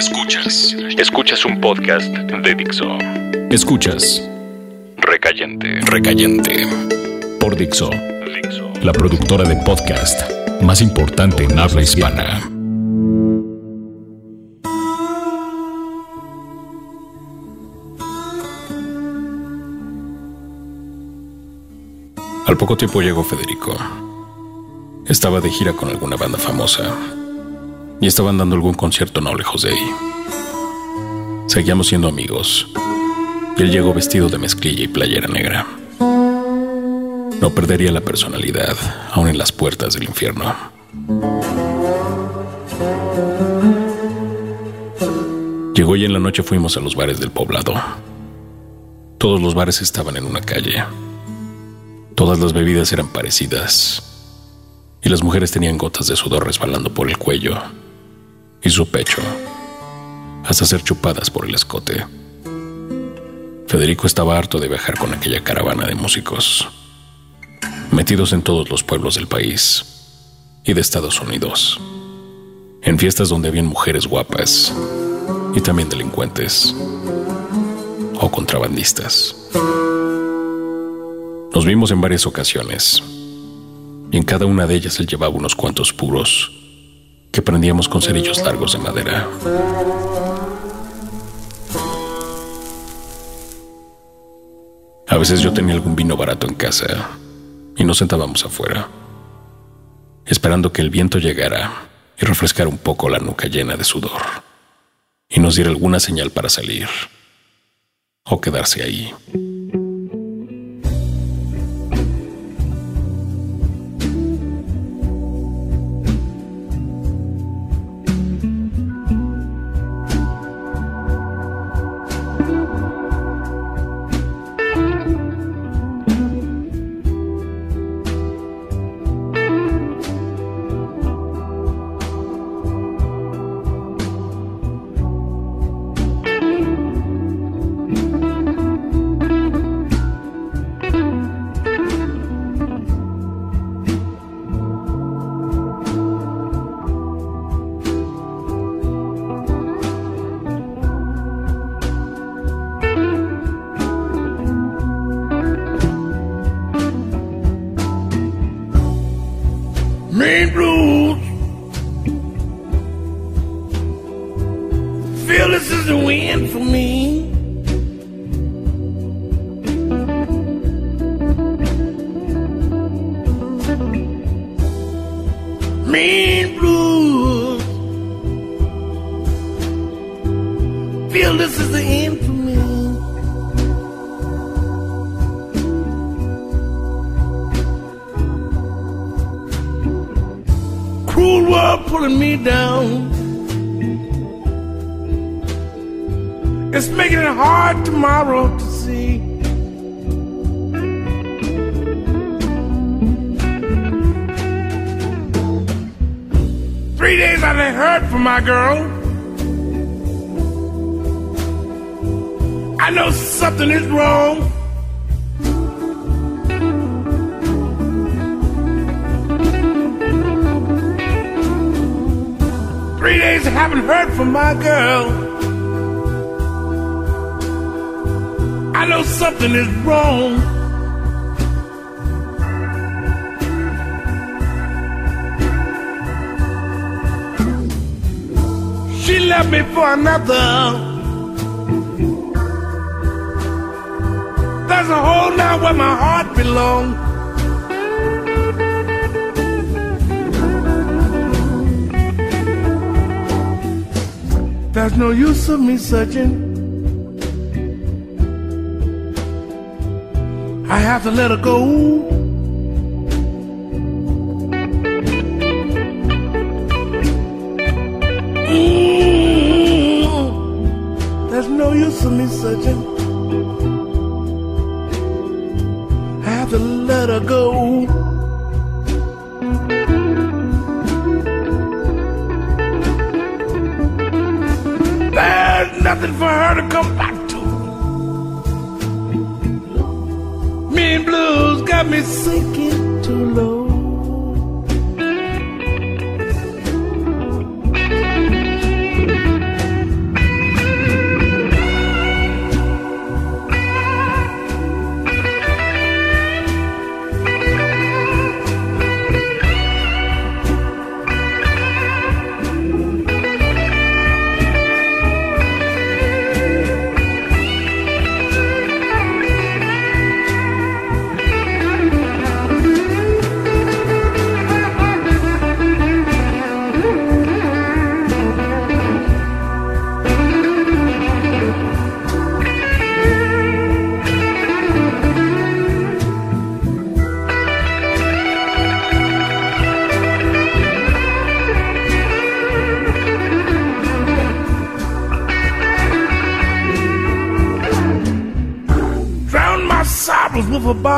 Escuchas. Escuchas un podcast de Dixo. Escuchas. Recayente. Recayente. Por Dixo. Dixo. La productora de podcast más importante en habla hispana. Al poco tiempo llegó Federico. Estaba de gira con alguna banda famosa y estaban dando algún concierto no lejos de ahí. Seguíamos siendo amigos y él llegó vestido de mezclilla y playera negra. No perdería la personalidad, aún en las puertas del infierno. Llegó y en la noche fuimos a los bares del poblado. Todos los bares estaban en una calle. Todas las bebidas eran parecidas. Y las mujeres tenían gotas de sudor resbalando por el cuello y su pecho, hasta ser chupadas por el escote. Federico estaba harto de viajar con aquella caravana de músicos, metidos en todos los pueblos del país y de Estados Unidos, en fiestas donde habían mujeres guapas y también delincuentes o contrabandistas. Nos vimos en varias ocasiones y en cada una de ellas él llevaba unos cuantos puros que prendíamos con cerillos largos de madera. A veces yo tenía algún vino barato en casa y nos sentábamos afuera, esperando que el viento llegara y refrescara un poco la nuca llena de sudor y nos diera alguna señal para salir o quedarse ahí. Days I haven't heard from my girl. I know something is wrong. She left me for another. There's a hole now where my heart belongs. There's no use of me searching. I have to let her go. Mm, There's no use of me searching.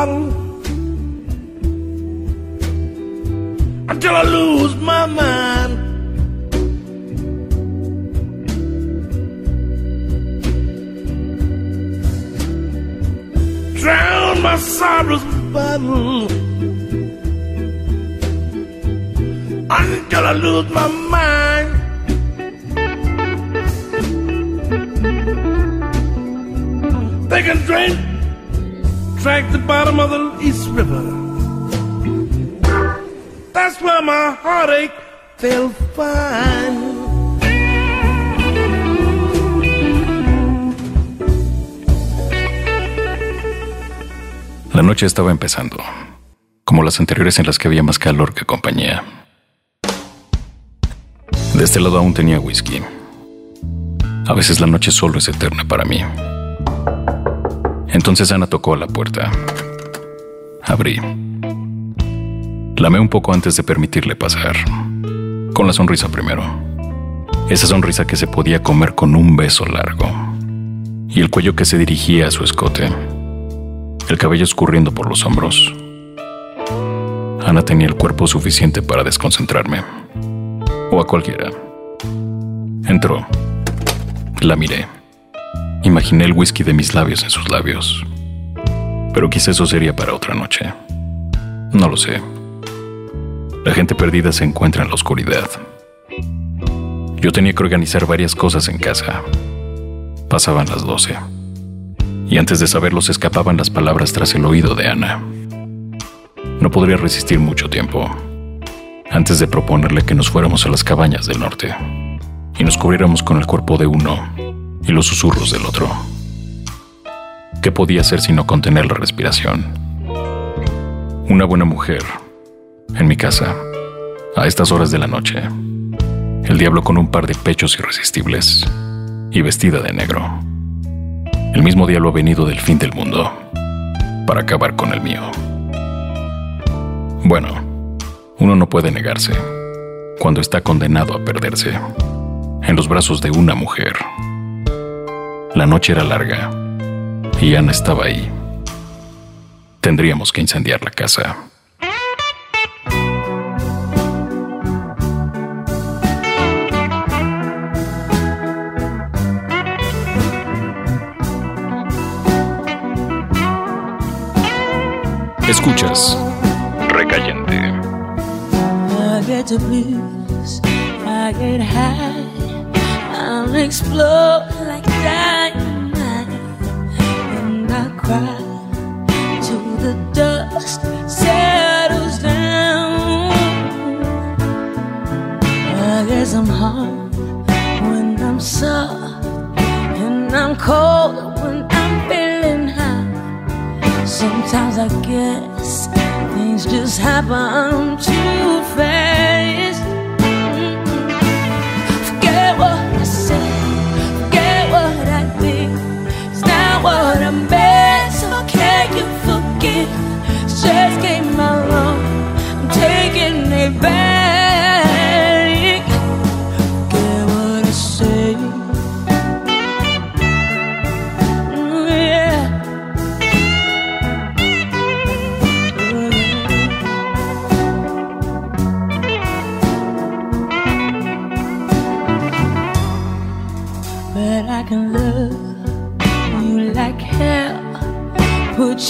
Of La noche estaba empezando, como las anteriores en las que había más calor que compañía. De este lado aún tenía whisky. A veces la noche solo es eterna para mí. Entonces Ana tocó a la puerta. Abrí. Lamé un poco antes de permitirle pasar. Con la sonrisa primero. Esa sonrisa que se podía comer con un beso largo. Y el cuello que se dirigía a su escote. El cabello escurriendo por los hombros. Ana tenía el cuerpo suficiente para desconcentrarme. O a cualquiera. Entró. La miré. Imaginé el whisky de mis labios en sus labios. Pero quizá eso sería para otra noche. No lo sé. La gente perdida se encuentra en la oscuridad. Yo tenía que organizar varias cosas en casa. Pasaban las doce. Y antes de saberlo se escapaban las palabras tras el oído de Ana. No podría resistir mucho tiempo. Antes de proponerle que nos fuéramos a las cabañas del norte y nos cubriéramos con el cuerpo de uno y los susurros del otro. ¿Qué podía hacer sino contener la respiración? Una buena mujer, en mi casa, a estas horas de la noche. El diablo con un par de pechos irresistibles y vestida de negro. El mismo diablo ha venido del fin del mundo para acabar con el mío. Bueno, uno no puede negarse cuando está condenado a perderse en los brazos de una mujer. La noche era larga y Ana estaba ahí. Tendríamos que incendiar la casa. Escuchas. Recayente. I get the blues, I get high, I'll explode like dynamite, and I cry Sometimes I guess things just happen too fast.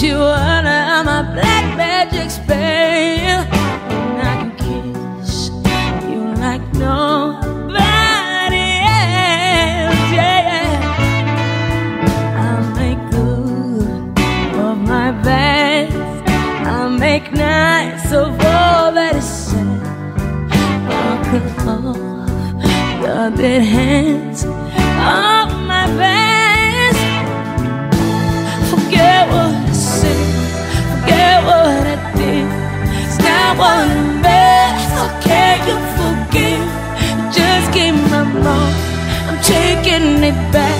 You under my black magic spell. And I can kiss you like nobody else. Yeah. I'll make good of my best. I'll make nice of all that is said. I'll cut off your dead hands taking it back.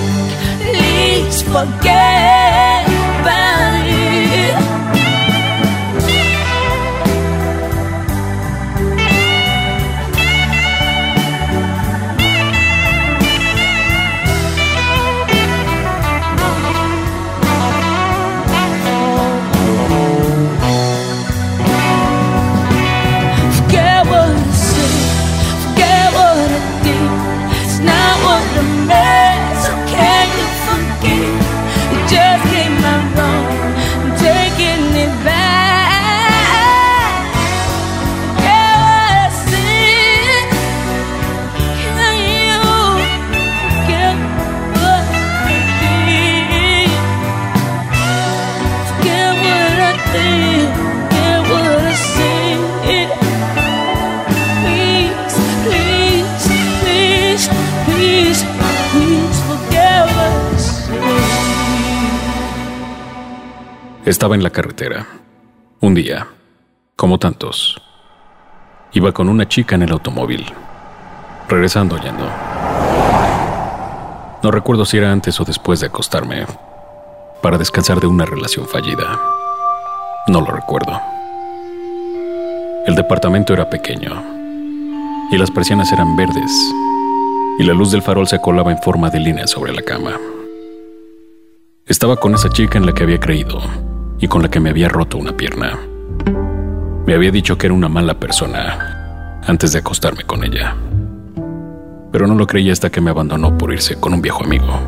Please forget Estaba en la carretera. Un día, como tantos, iba con una chica en el automóvil, regresando yendo. No recuerdo si era antes o después de acostarme, para descansar de una relación fallida. No lo recuerdo. El departamento era pequeño y las persianas eran verdes y la luz del farol se colaba en forma de línea sobre la cama. Estaba con esa chica en la que había creído y con la que me había roto una pierna. Me había dicho que era una mala persona antes de acostarme con ella. Pero no lo creí hasta que me abandonó por irse con un viejo amigo.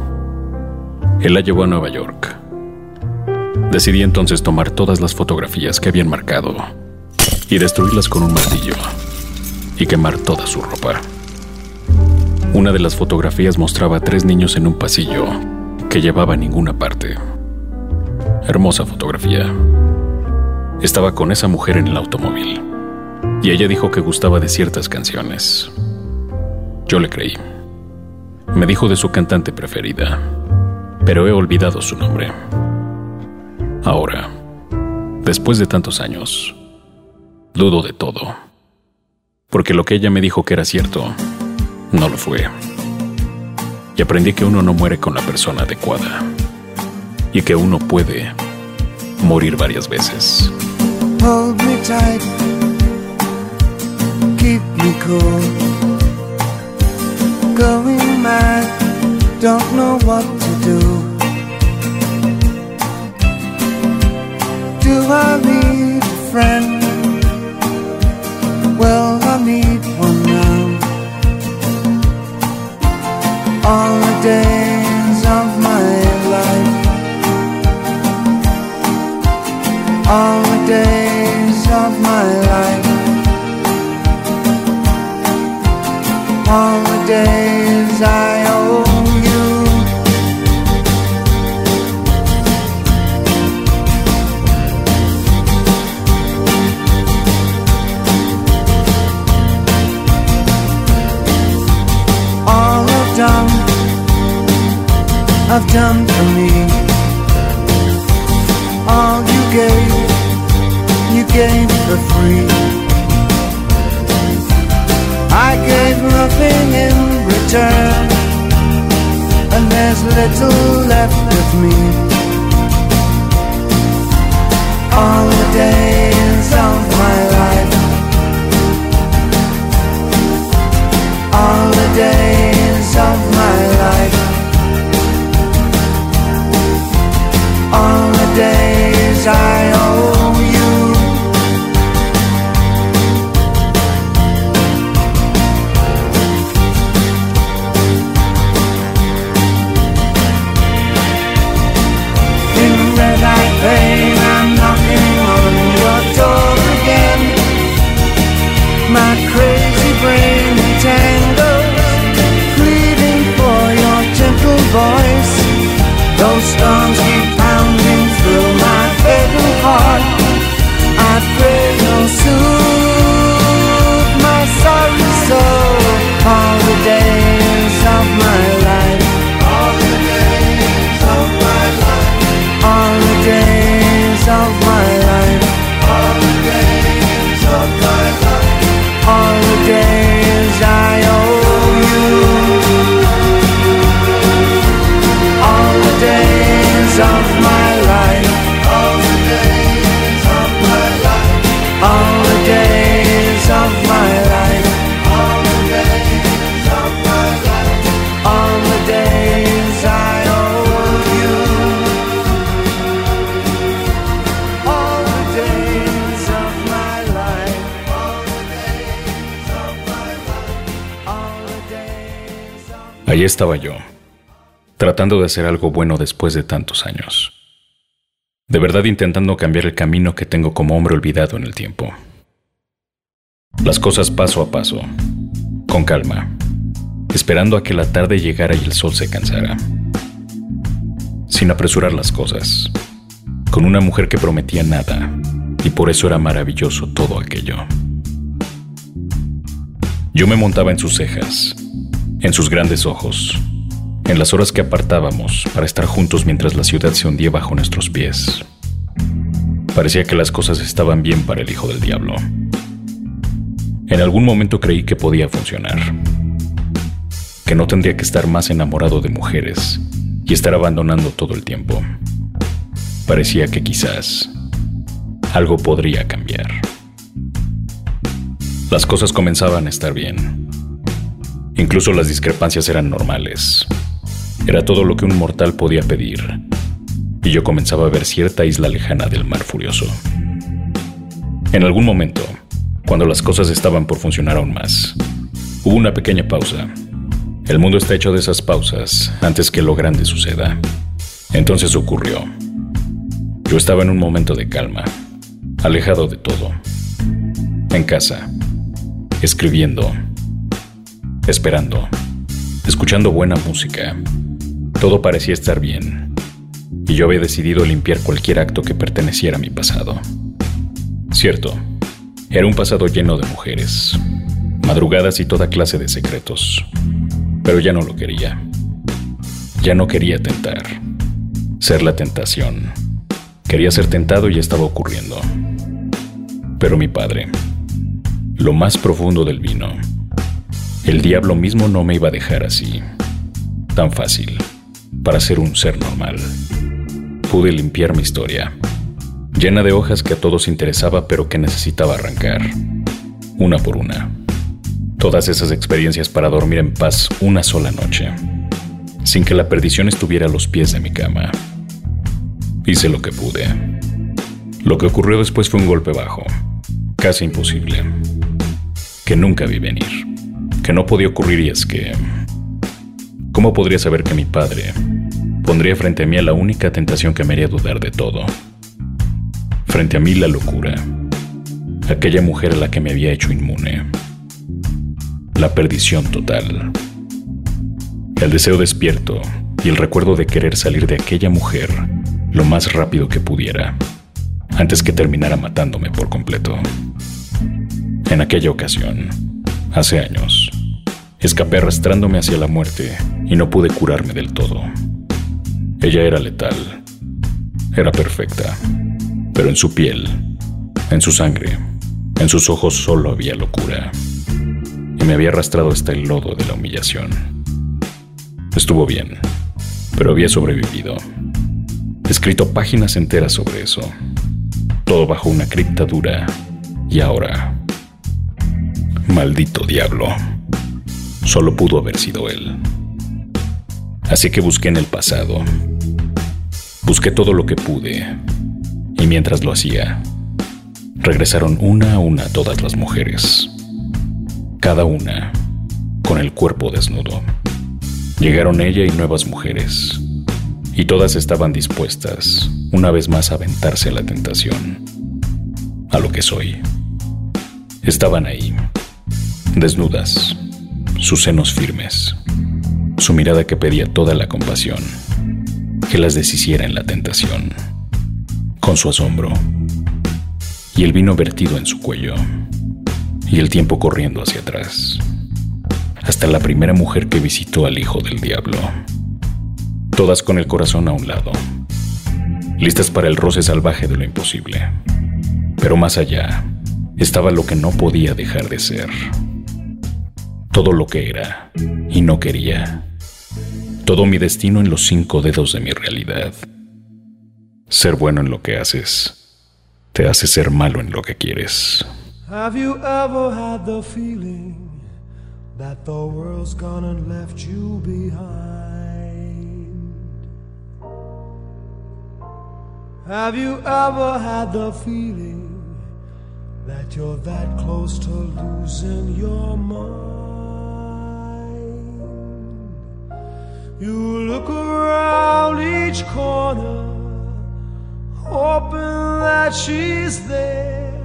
Él la llevó a Nueva York. Decidí entonces tomar todas las fotografías que habían marcado y destruirlas con un martillo y quemar toda su ropa. Una de las fotografías mostraba a tres niños en un pasillo que llevaba a ninguna parte. Hermosa fotografía. Estaba con esa mujer en el automóvil y ella dijo que gustaba de ciertas canciones. Yo le creí. Me dijo de su cantante preferida, pero he olvidado su nombre. Ahora, después de tantos años, dudo de todo, porque lo que ella me dijo que era cierto, no lo fue. Y aprendí que uno no muere con la persona adecuada y que uno puede morir varias veces. Hold me tight, keep me cool. Going mad, don't know what to do. Do I need a friend? Well, I need one now. All the days all the days of my life, all the days I owe you. all I've done, I've done for me. All you gave, gave for free. I gave nothing in return, and there's little left of me. All the days of my life. all the days estaba yo, tratando de hacer algo bueno después de tantos años. De verdad intentando cambiar el camino que tengo como hombre olvidado en el tiempo. Las cosas paso a paso, con calma, esperando a que la tarde llegara y el sol se cansara. Sin apresurar las cosas, con una mujer que prometía nada, y por eso era maravilloso todo aquello. Yo me montaba en sus cejas, en sus grandes ojos, en las horas que apartábamos para estar juntos mientras la ciudad se hundía bajo nuestros pies. Parecía que las cosas estaban bien para el hijo del diablo. En algún momento creí que podía funcionar, que no tendría que estar más enamorado de mujeres y estar abandonando todo el tiempo. Parecía que quizás algo podría cambiar. Las cosas comenzaban a estar bien. Incluso las discrepancias eran normales. Era todo lo que un mortal podía pedir. Y yo comenzaba a ver cierta isla lejana del mar furioso. En algún momento, cuando las cosas estaban por funcionar aún más, hubo una pequeña pausa. El mundo está hecho de esas pausas antes que lo grande suceda. Entonces ocurrió. Yo estaba en un momento de calma, alejado de todo, en casa, escribiendo, esperando, escuchando buena música. Todo parecía estar bien, y yo había decidido limpiar cualquier acto que perteneciera a mi pasado. Cierto, era un pasado lleno de mujeres, madrugadas y toda clase de secretos, pero ya no lo quería. Ya no quería tentar, ser la tentación. Quería ser tentado y estaba ocurriendo. Pero mi padre, lo más profundo del vino. El diablo mismo no me iba a dejar así, tan fácil, para ser un ser normal. Pude limpiar mi historia, llena de hojas que a todos interesaba pero que necesitaba arrancar, una por una. Todas esas experiencias para dormir en paz una sola noche, sin que la perdición estuviera a los pies de mi cama. Hice lo que pude. Lo que ocurrió después fue un golpe bajo, casi imposible que nunca vi venir, que no podía ocurrir y es que... ¿Cómo podría saber que mi padre pondría frente a mí a la única tentación que me haría dudar de todo? Frente a mí la locura, aquella mujer a la que me había hecho inmune, la perdición total, el deseo despierto y el recuerdo de querer salir de aquella mujer lo más rápido que pudiera, antes que terminara matándome por completo. En aquella ocasión, hace años, escapé arrastrándome hacia la muerte y no pude curarme del todo. Ella era letal, era perfecta, pero en su piel, en su sangre, en sus ojos solo había locura. Y me había arrastrado hasta el lodo de la humillación. Estuvo bien, pero había sobrevivido. Escrito páginas enteras sobre eso. Todo bajo una cripta dura. Y ahora Maldito diablo. Solo pudo haber sido él. Así que busqué en el pasado. Busqué todo lo que pude. Y mientras lo hacía, regresaron una a una todas las mujeres. Cada una con el cuerpo desnudo. Llegaron ella y nuevas mujeres. Y todas estaban dispuestas, una vez más, a aventarse a la tentación. A lo que soy. Estaban ahí desnudas, sus senos firmes, su mirada que pedía toda la compasión, que las deshiciera en la tentación, con su asombro, y el vino vertido en su cuello, y el tiempo corriendo hacia atrás, hasta la primera mujer que visitó al hijo del diablo, todas con el corazón a un lado, listas para el roce salvaje de lo imposible, pero más allá estaba lo que no podía dejar de ser todo lo que era y no quería, todo mi destino en los cinco dedos de mi realidad. Ser bueno en lo que haces te hace ser malo en lo que quieres. Have you ever had the feeling that the world's gone and left you behind? Have you ever had the feeling that you're that close to losing your mind? You look around each corner, hoping that she's there.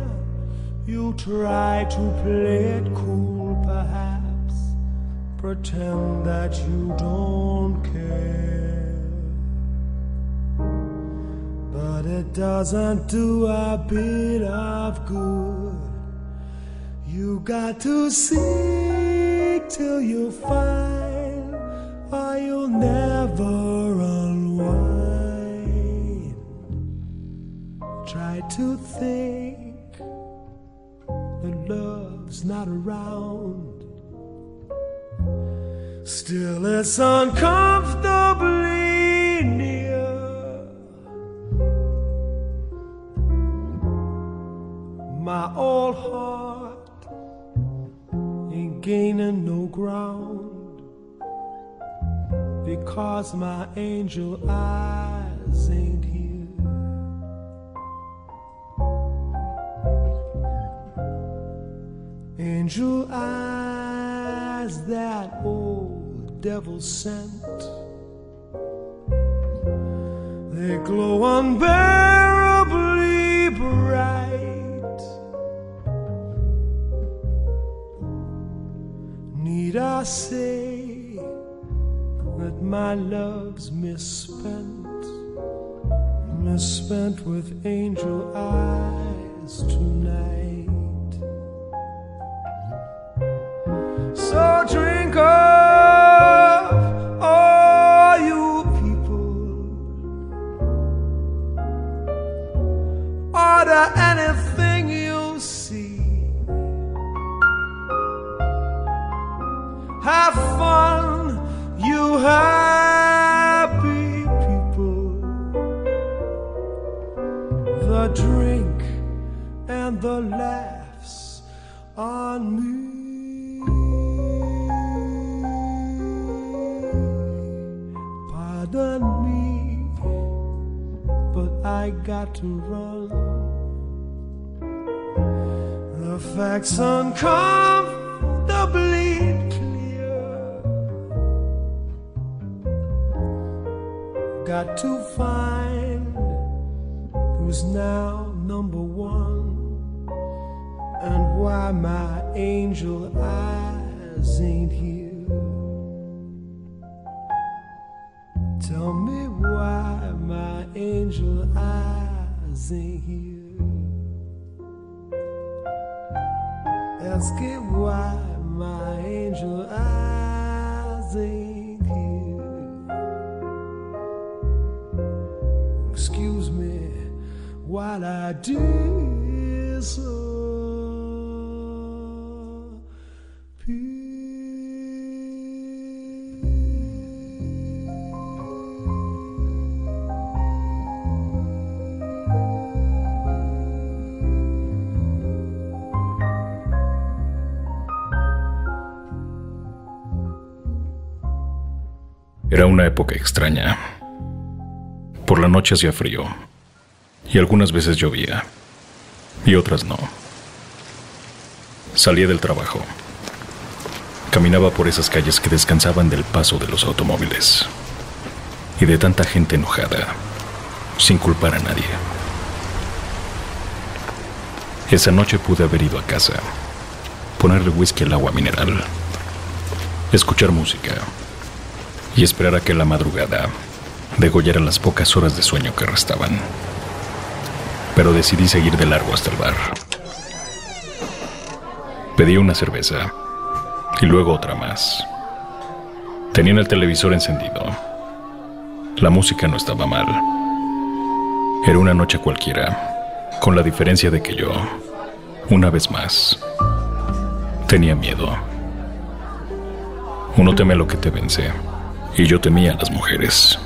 You try to play it cool, perhaps, pretend that you don't care. But it doesn't do a bit of good. You got to seek till you find you'll never unwind. Try to think that love's not around. Still, it's uncomfortably near. My old heart ain't gaining no ground because my angel eyes ain't here. Angel eyes that old devil sent. They glow unbearably of angels. Why my angel eyes ain't here. Tell me why my angel eyes ain't here. Ask it why my angel eyes ain't here. Excuse me while I Era una época extraña. Por la noche hacía frío y algunas veces llovía y otras no. Salía del trabajo. Caminaba por esas calles que descansaban del paso de los automóviles y de tanta gente enojada, sin culpar a nadie. Esa noche pude haber ido a casa, ponerle whisky al agua mineral, escuchar música y esperar a que la madrugada degollara las pocas horas de sueño que restaban. Pero decidí seguir de largo hasta el bar. Pedí una cerveza y luego otra más. Tenían el televisor encendido. La música no estaba mal. Era una noche cualquiera, con la diferencia de que yo, una vez más, tenía miedo. Uno teme lo que te vence. Y yo temía a las mujeres,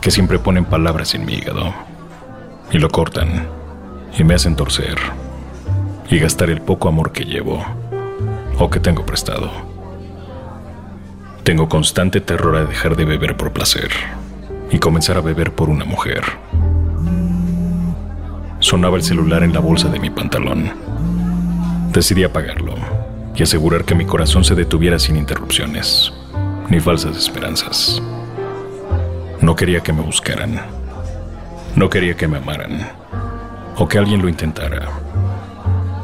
que siempre ponen palabras en mi hígado, y lo cortan, y me hacen torcer, y gastar el poco amor que llevo, o que tengo prestado. Tengo constante terror a dejar de beber por placer, y comenzar a beber por una mujer. Sonaba el celular en la bolsa de mi pantalón. Decidí apagarlo y asegurar que mi corazón se detuviera sin interrupciones ni falsas esperanzas. No quería que me buscaran. No quería que me amaran. O que alguien lo intentara.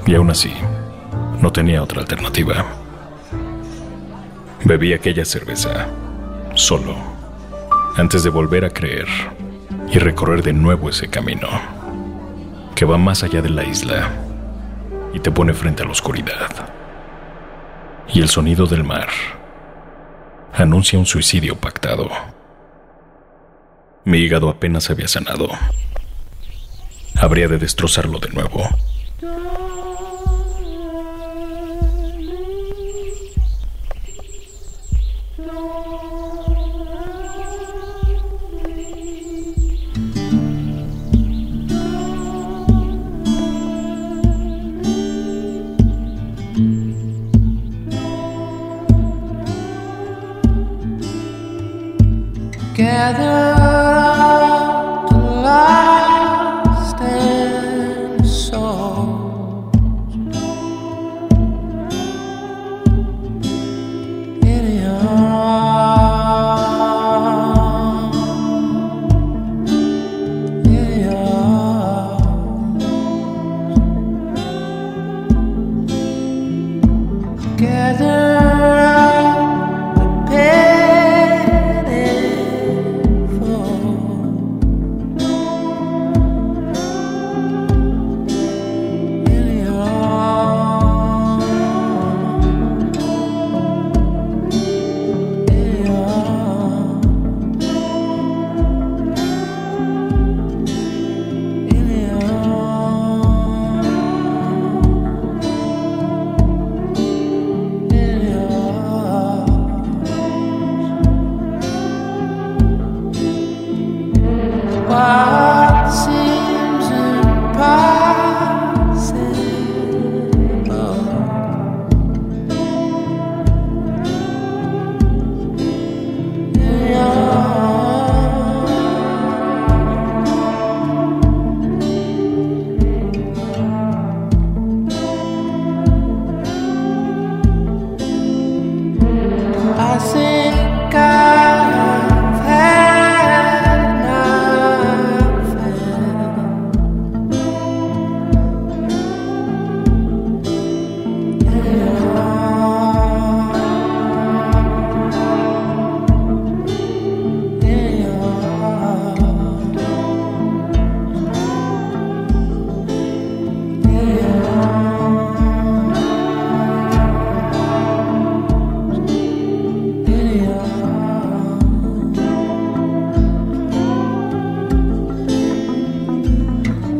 Y aún así, no tenía otra alternativa. Bebí aquella cerveza, solo, antes de volver a creer y recorrer de nuevo ese camino, que va más allá de la isla y te pone frente a la oscuridad. Y el sonido del mar anuncia un suicidio pactado. Mi hígado apenas había sanado. habría de destrozarlo de nuevo. together.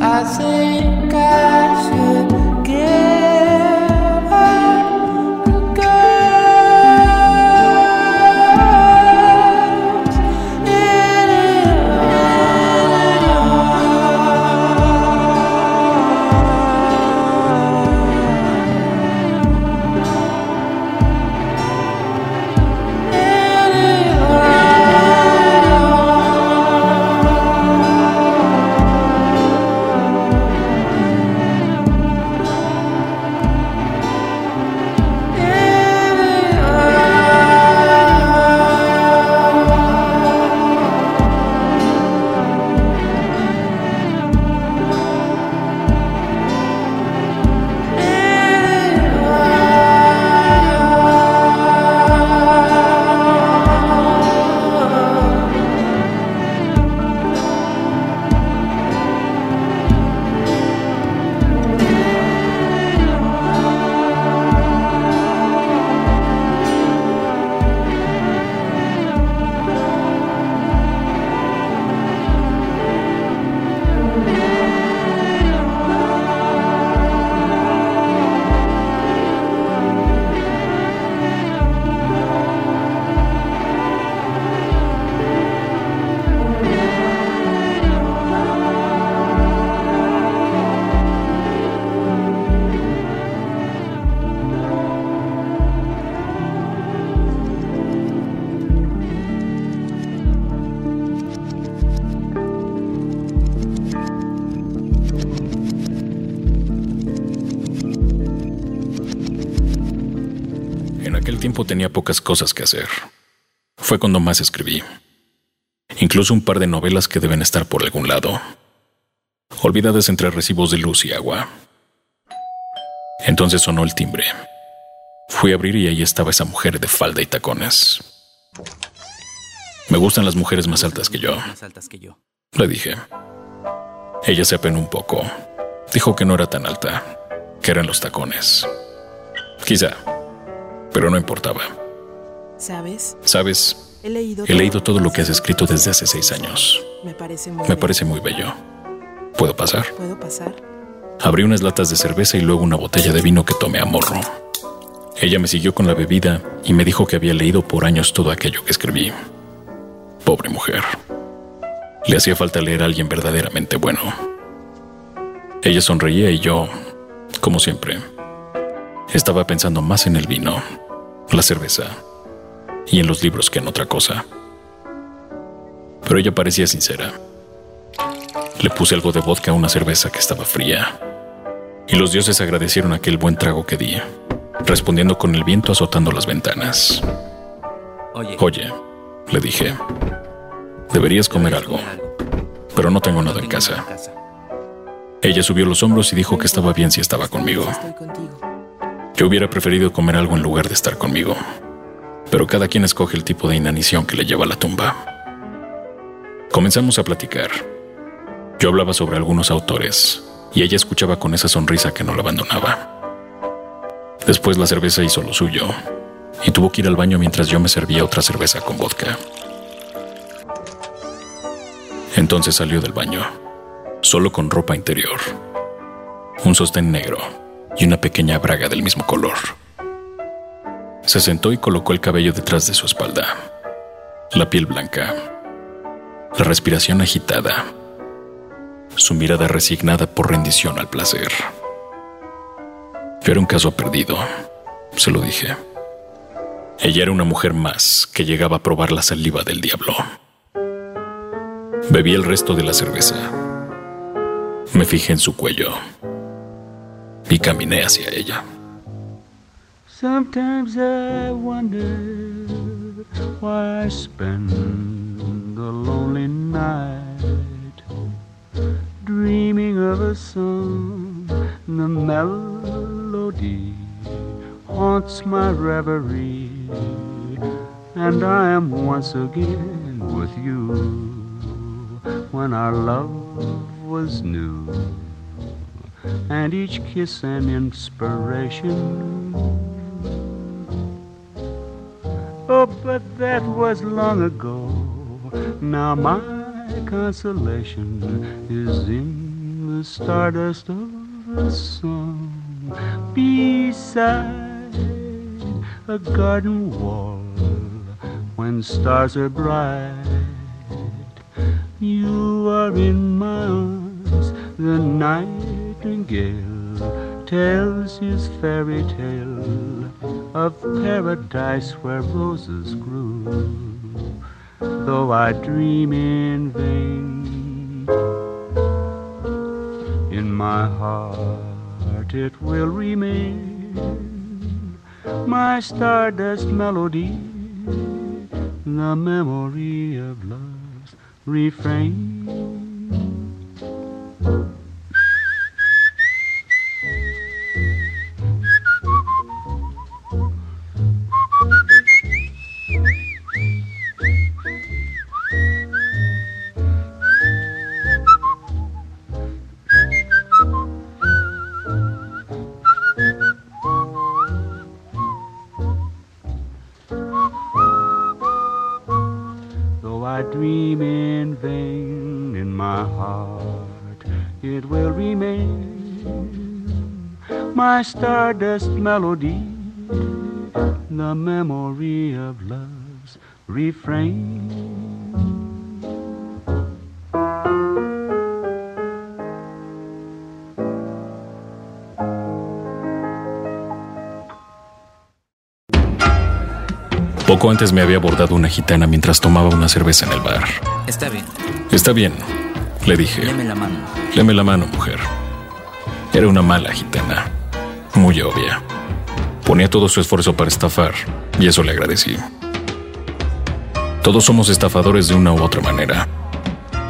I think I should aquel tiempo tenía pocas cosas que hacer. Fue cuando más escribí. Incluso un par de novelas que deben estar por algún lado. Olvidadas entre recibos de luz y agua. Entonces sonó el timbre. Fui a abrir y ahí estaba esa mujer de falda y tacones. Me gustan las mujeres más altas que yo, Más altas que yo. le dije. Ella se apenó un poco. Dijo que no era tan alta, que eran los tacones. Quizá, pero no importaba. ¿Sabes? Sabes, He leído, he leído todo lo que has escrito desde hace seis años. Me parece muy Me bello. parece muy bello. ¿Puedo pasar? ¿Puedo pasar? Abrí unas latas de cerveza y luego una botella de vino que tomé a morro. Ella me siguió con la bebida y me dijo que había leído por años todo aquello que escribí. Pobre mujer. Le hacía falta leer a alguien verdaderamente bueno. Ella sonreía y yo, como siempre, estaba pensando más en el vino, la cerveza y en los libros que en otra cosa. Pero ella parecía sincera. Le puse algo de vodka a una cerveza que estaba fría. Y los dioses agradecieron aquel buen trago que di, respondiendo con el viento azotando las ventanas. Oye, Oye, le dije, deberías comer algo, pero no tengo nada en casa. Ella subió los hombros y dijo que estaba bien si estaba conmigo. Yo hubiera preferido comer algo en lugar de estar conmigo, pero cada quien escoge el tipo de inanición que le lleva a la tumba. Comenzamos a platicar. Yo hablaba sobre algunos autores y ella escuchaba con esa sonrisa que no la abandonaba. Después la cerveza hizo lo suyo y tuvo que ir al baño mientras yo me servía otra cerveza con vodka. Entonces salió del baño, solo con ropa interior, un sostén negro y una pequeña braga del mismo color. Se sentó y colocó el cabello detrás de su espalda, la piel blanca, la respiración agitada, su mirada resignada por rendición al placer. Yo era un caso perdido, se lo dije. Ella era una mujer más que llegaba a probar la saliva del diablo. Bebí el resto de la cerveza. Me fijé en su cuello y caminé hacia ella. Sometimes I wonder why I spend the lonely night dreaming of a song. The melody haunts my reverie, and I am once again with you when our love was new and each kiss an inspiration. Oh, but that was long ago. Now my consolation is in the stardust of a song beside a garden wall when stars are bright. You are in my arms, the nightingale tells his fairy tale of paradise where roses grew. Though I dream in vain, in my heart it will remain my stardust melody, the memory of love's refrain thank you. Melody, the memory of love's refrain. Poco antes me había abordado una gitana mientras tomaba una cerveza en el bar. está bien. Está bien, le dije. Deme la mano. Leme la mano, mujer. Era una mala gitana, muy obvia. Ponía todo su esfuerzo para estafar, y eso le agradecí. Todos somos estafadores de una u otra manera,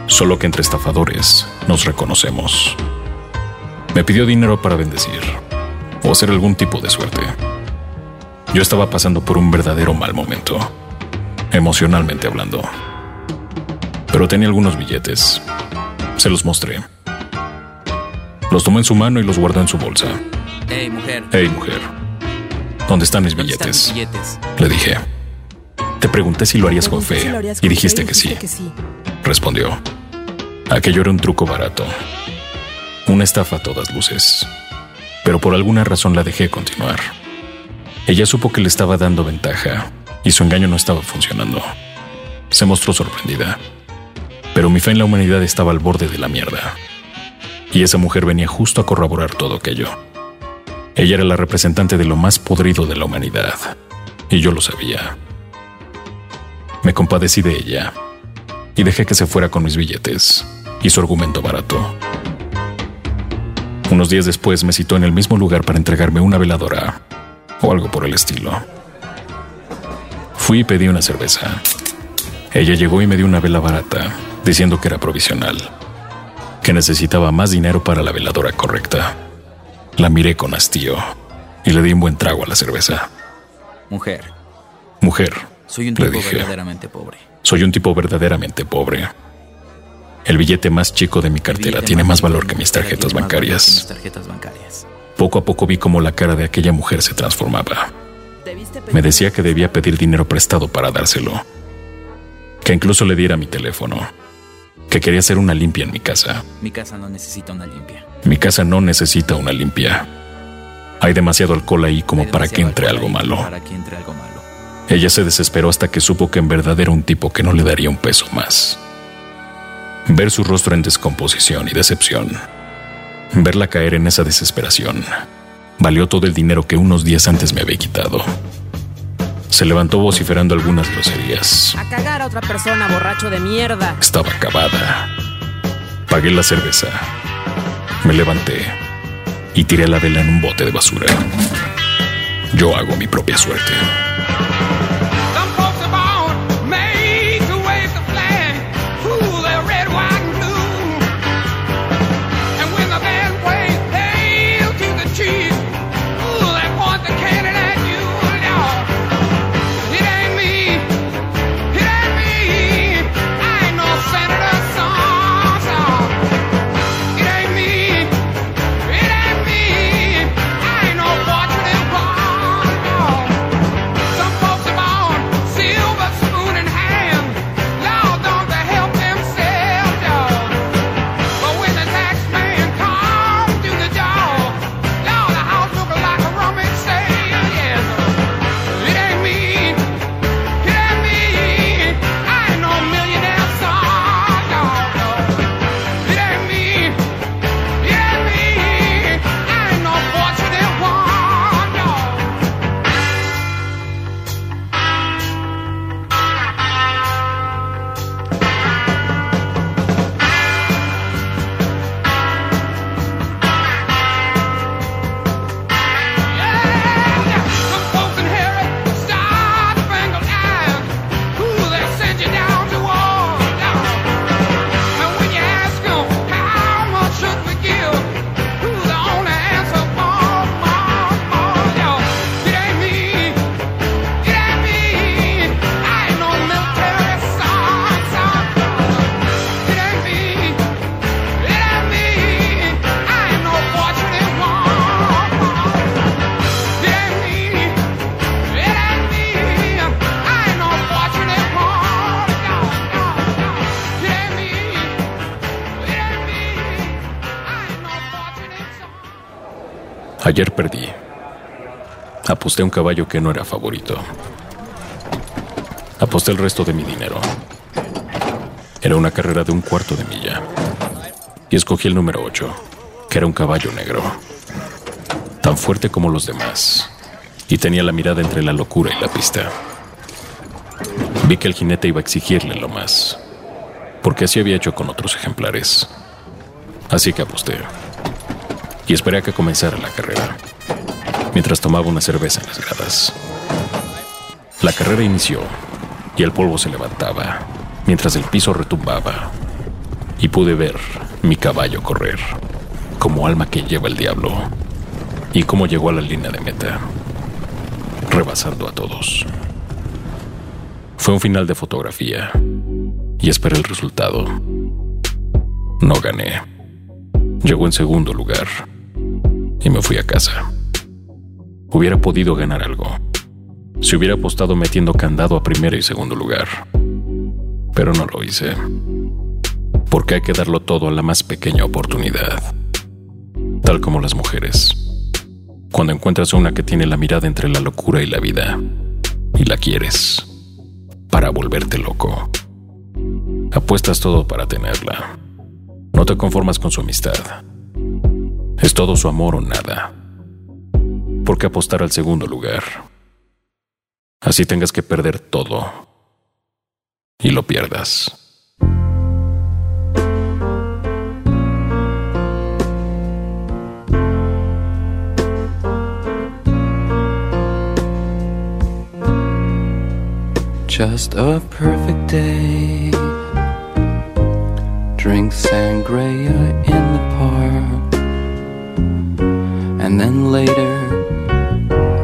solo que entre estafadores nos reconocemos. Me pidió dinero para bendecir, o hacer algún tipo de suerte. Yo estaba pasando por un verdadero mal momento, emocionalmente hablando. Pero tenía algunos billetes. Se los mostré. Los tomó en su mano y los guardó en su bolsa. Hey, mujer. Hey, mujer. ¿Dónde están mis ¿dónde están billetes? mis billetes? Le dije. Te pregunté si lo harías con fe si lo harías y con dijiste fe que sí. que sí. Respondió. Aquello era un truco barato. Una estafa a todas luces. Pero por alguna razón la dejé continuar. Ella supo que le estaba dando ventaja y su engaño no estaba funcionando. Se mostró sorprendida. Pero mi fe en la humanidad estaba al borde de la mierda. Y esa mujer venía justo a corroborar todo aquello. Ella era la representante de lo más podrido de la humanidad. Y yo lo sabía. Me compadecí de ella y dejé que se fuera con mis billetes y su argumento barato. Unos días después me citó en el mismo lugar para entregarme una veladora o algo por el estilo. Fui y pedí una cerveza. Ella llegó y me dio una vela barata, diciendo que era provisional, que necesitaba más dinero para la veladora correcta. La miré con hastío y le di un buen trago a la cerveza. Mujer, Mujer, soy un le tipo dije, verdaderamente pobre. soy un tipo verdaderamente pobre. El billete más chico de mi cartera tiene más valor que mis tarjetas bancarias. mis tarjetas bancarias. Poco a poco vi cómo la cara de aquella mujer se transformaba. Me decía que debía pedir dinero prestado para dárselo. Que incluso le diera mi teléfono. Que quería hacer una limpia en mi casa. Mi casa no necesita una limpia. Mi casa no necesita una limpia. Hay demasiado alcohol ahí como para que entre algo malo. Para que entre algo malo. Ella se desesperó hasta que supo que en verdad era un tipo que no le daría un peso más. Ver su rostro en descomposición y decepción. Verla caer en esa desesperación. Valió todo el dinero que unos días antes me había quitado. Se levantó vociferando algunas groserías. A cagar a otra persona, borracho de mierda. Estaba acabada. Pagué la cerveza. Me levanté y tiré la vela en un bote de basura. Yo hago mi propia suerte. Ayer perdí. Aposté un caballo que no era favorito. Aposté el resto de mi dinero. Era una carrera de un cuarto de milla. Y escogí el número 8, que era un caballo negro. Tan fuerte como los demás. Y tenía la mirada entre la locura y la pista. Vi que el jinete iba a exigirle lo más. Porque así había hecho con otros ejemplares. Así que aposté y esperé a que comenzara la carrera, mientras tomaba una cerveza en las gradas. La carrera inició y el polvo se levantaba, mientras el piso retumbaba, y pude ver mi caballo correr, como alma que lleva el diablo, y cómo llegó a la línea de meta, rebasando a todos. Fue un final de fotografía, y esperé el resultado. No gané. Llegó en segundo lugar y me fui a casa. Hubiera podido ganar algo si hubiera apostado metiendo candado a primero y segundo lugar. Pero no lo hice. Porque hay que darlo todo a la más pequeña oportunidad. Tal como las mujeres. Cuando encuentras una que tiene la mirada entre la locura y la vida, y la quieres, para volverte loco. Apuestas todo para tenerla. No te conformas con su amistad. Es todo su amor o nada. ¿Por qué apostar al segundo lugar? Así tengas que perder todo. Y lo pierdas. Just a perfect day. Drink sangria in the park. And then later,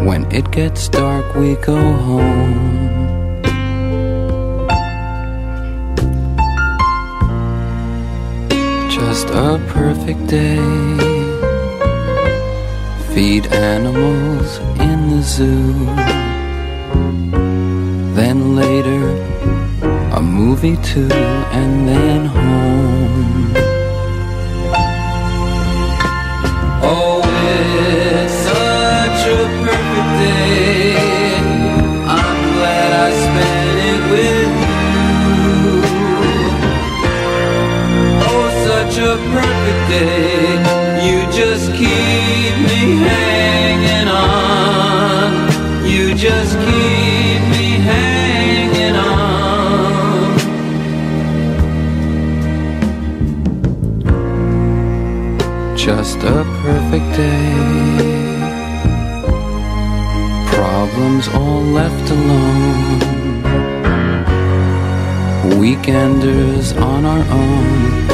when it gets dark, we go home. Just a perfect day. Feed animals in the zoo. Then later, a movie too, and then home. You just keep me hanging on. You just keep me hanging on. Just a perfect day. Problems all left alone. Weekenders on our own.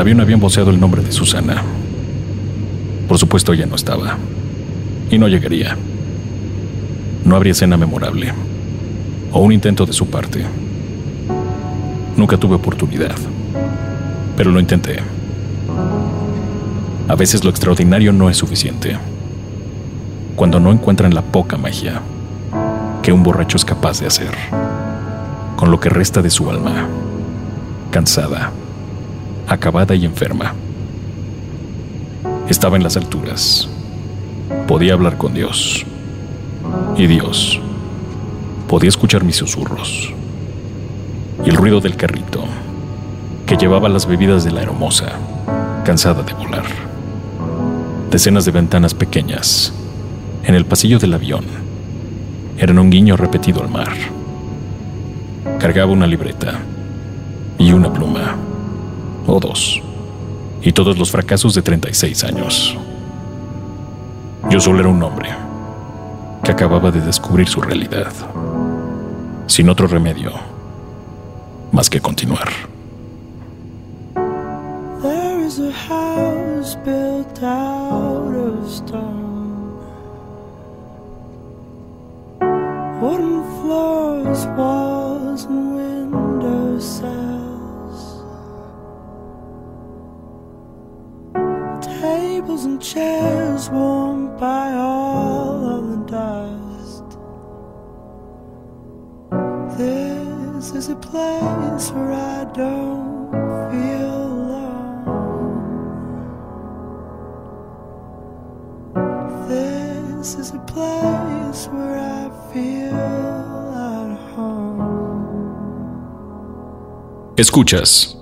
El avión habían voceado el nombre de Susana. Por supuesto, ella no estaba. Y no llegaría. No habría escena memorable. O un intento de su parte. Nunca tuve oportunidad. Pero lo intenté. A veces lo extraordinario no es suficiente. Cuando no encuentran la poca magia que un borracho es capaz de hacer. Con lo que resta de su alma. Cansada acabada y enferma. Estaba en las alturas. Podía hablar con Dios. Y Dios podía escuchar mis susurros. Y el ruido del carrito que llevaba las bebidas de la hermosa, cansada de volar. Decenas de ventanas pequeñas en el pasillo del avión eran un guiño repetido al mar. Cargaba una libreta y una pluma o dos, y todos los fracasos de 36 años. Yo solo era un hombre que acababa de descubrir su realidad, sin otro remedio más que continuar. by all of the dust. This is a place where I don't feel alone. This is a place where I feel at home. Escuchas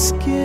Skin.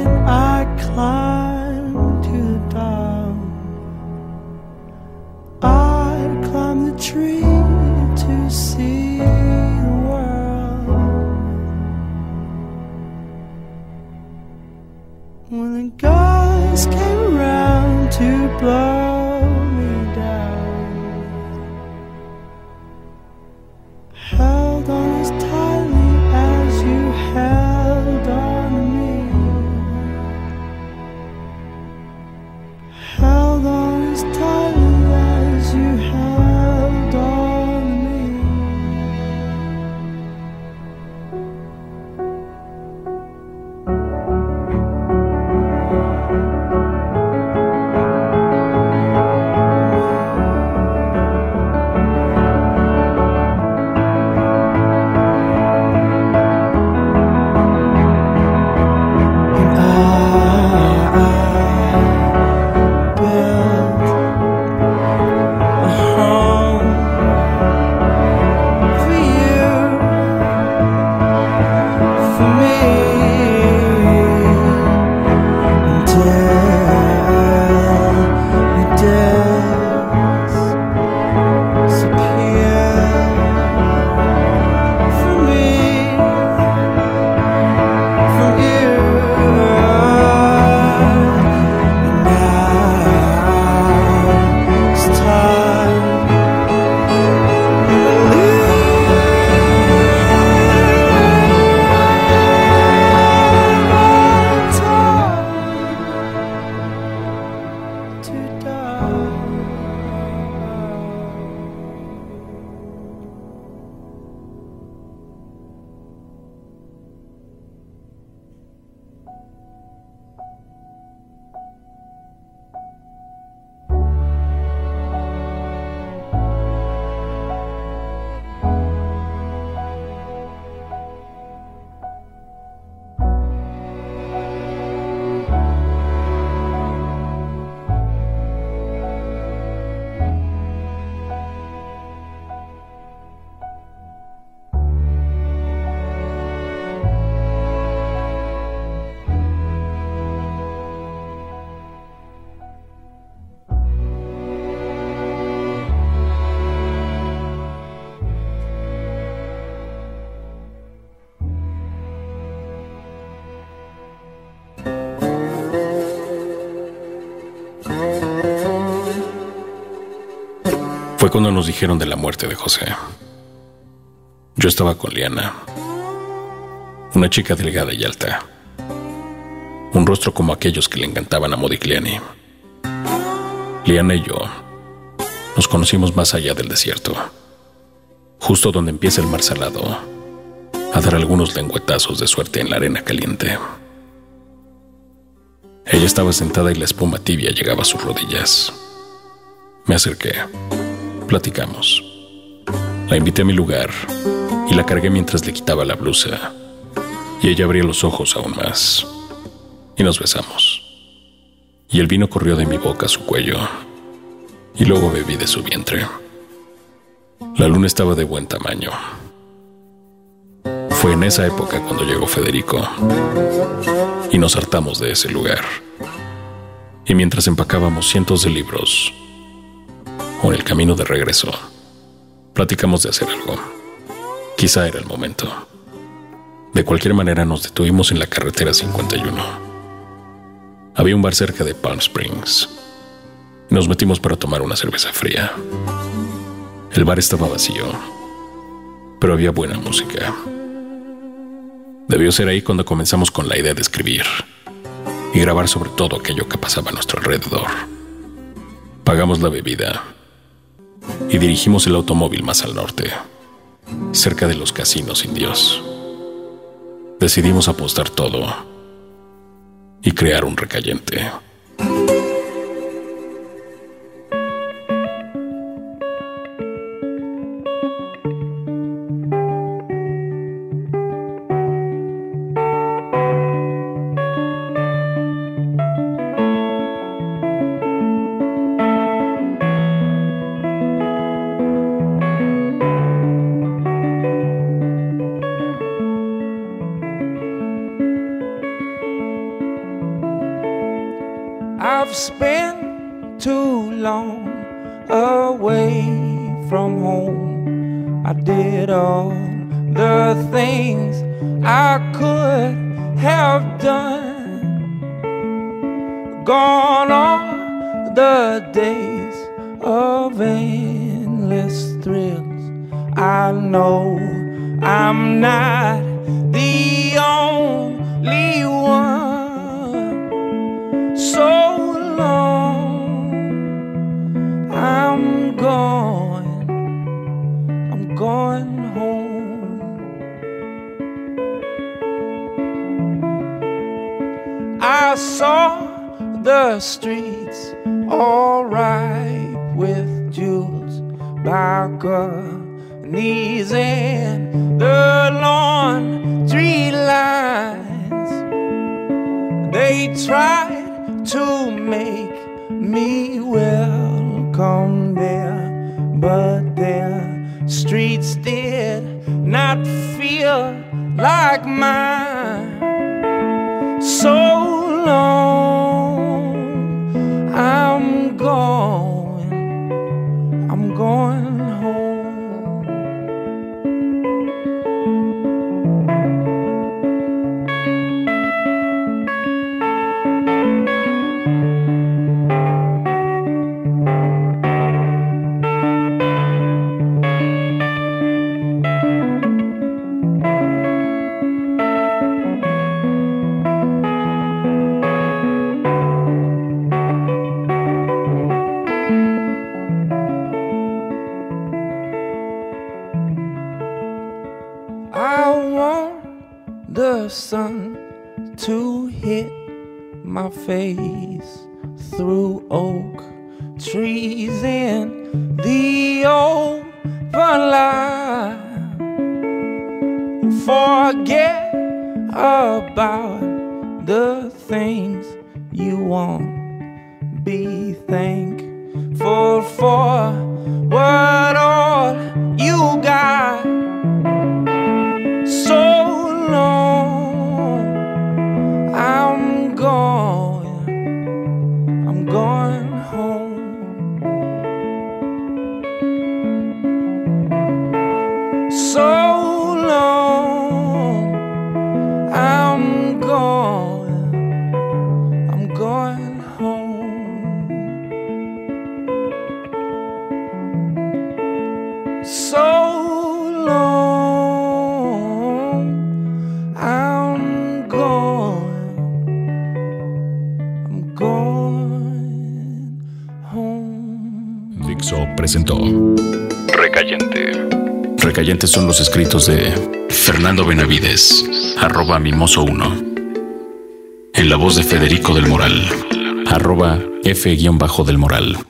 Cuando nos dijeron de la muerte de José. Yo estaba con Liana, una chica delgada y alta, un rostro como aquellos que le encantaban a Modigliani. Liana y yo nos conocimos más allá del desierto, justo donde empieza el mar salado, a dar algunos lengüetazos de suerte en la arena caliente. Ella estaba sentada y la espuma tibia llegaba a sus rodillas. Me acerqué. Platicamos. La invité a mi lugar y la cargué mientras le quitaba la blusa. Y ella abría los ojos aún más. Y nos besamos. Y el vino corrió de mi boca a su cuello. Y luego bebí de su vientre. La luna estaba de buen tamaño. Fue en esa época cuando llegó Federico. Y nos hartamos de ese lugar. Y mientras empacábamos cientos de libros, o en el camino de regreso, platicamos de hacer algo. Quizá era el momento. De cualquier manera nos detuvimos en la carretera 51. Había un bar cerca de Palm Springs. Nos metimos para tomar una cerveza fría. El bar estaba vacío, pero había buena música. Debió ser ahí cuando comenzamos con la idea de escribir y grabar sobre todo aquello que pasaba a nuestro alrededor. Pagamos la bebida y dirigimos el automóvil más al norte, cerca de los casinos indios. Decidimos apostar todo y crear un recayente. Arroba mimoso1. En la voz de Federico del Moral, arroba F-del Moral.